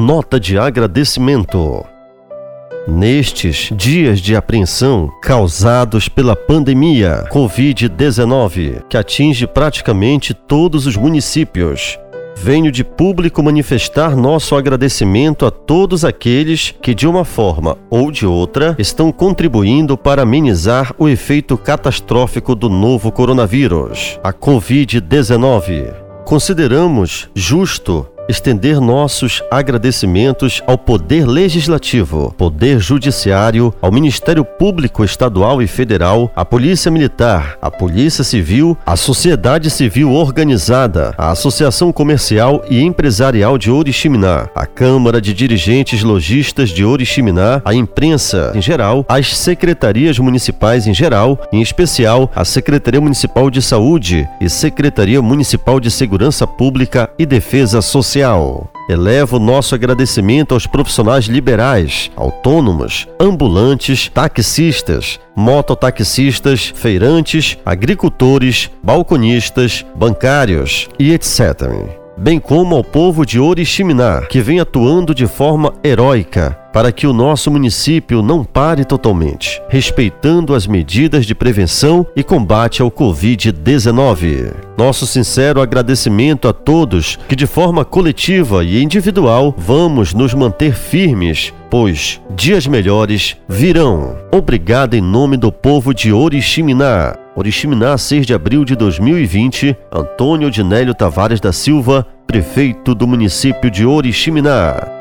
Nota de agradecimento. Nestes dias de apreensão causados pela pandemia Covid-19, que atinge praticamente todos os municípios, venho de público manifestar nosso agradecimento a todos aqueles que, de uma forma ou de outra, estão contribuindo para amenizar o efeito catastrófico do novo coronavírus, a Covid-19. Consideramos justo estender nossos agradecimentos ao Poder Legislativo, Poder Judiciário, ao Ministério Público Estadual e Federal, à Polícia Militar, à Polícia Civil, à Sociedade Civil Organizada, à Associação Comercial e Empresarial de Oriximiná, à Câmara de Dirigentes Logistas de Oriximiná, à imprensa em geral, às secretarias municipais em geral, em especial à Secretaria Municipal de Saúde e Secretaria Municipal de Segurança Pública e Defesa Social social. Elevo nosso agradecimento aos profissionais liberais, autônomos, ambulantes, taxistas, mototaxistas, feirantes, agricultores, balconistas, bancários e etc bem como ao povo de Oriximiná, que vem atuando de forma heróica para que o nosso município não pare totalmente, respeitando as medidas de prevenção e combate ao Covid-19. Nosso sincero agradecimento a todos que, de forma coletiva e individual, vamos nos manter firmes, pois dias melhores virão. Obrigado em nome do povo de Oriximiná. Oriximiná, 6 de abril de 2020, Antônio Dinélio Tavares da Silva, prefeito do município de Oriximiná.